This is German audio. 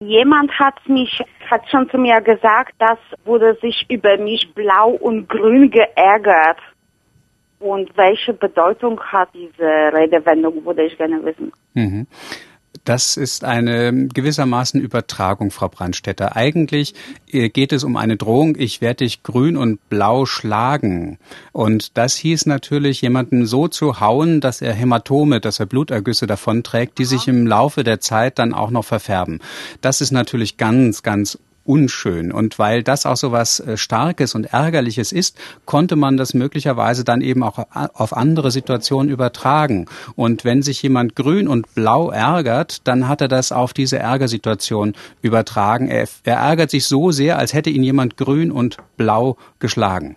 Jemand hat mich, hat schon zu mir gesagt, das wurde sich über mich blau und grün geärgert. Und welche Bedeutung hat diese Redewendung, würde ich gerne wissen. Mhm. Das ist eine gewissermaßen Übertragung, Frau Brandstätter. Eigentlich äh, geht es um eine Drohung, ich werde dich grün und blau schlagen. Und das hieß natürlich, jemanden so zu hauen, dass er Hämatome, dass er Blutergüsse davonträgt, die sich im Laufe der Zeit dann auch noch verfärben. Das ist natürlich ganz, ganz unschön. Und weil das auch so was äh, Starkes und Ärgerliches ist, konnte man das möglicherweise dann eben auch auf andere Situationen übertragen. Und wenn sich jemand grün und blau ärgert, dann hat er das auf diese Ärgersituation übertragen. Er, er ärgert sich so sehr, als hätte ihn jemand grün und blau geschlagen.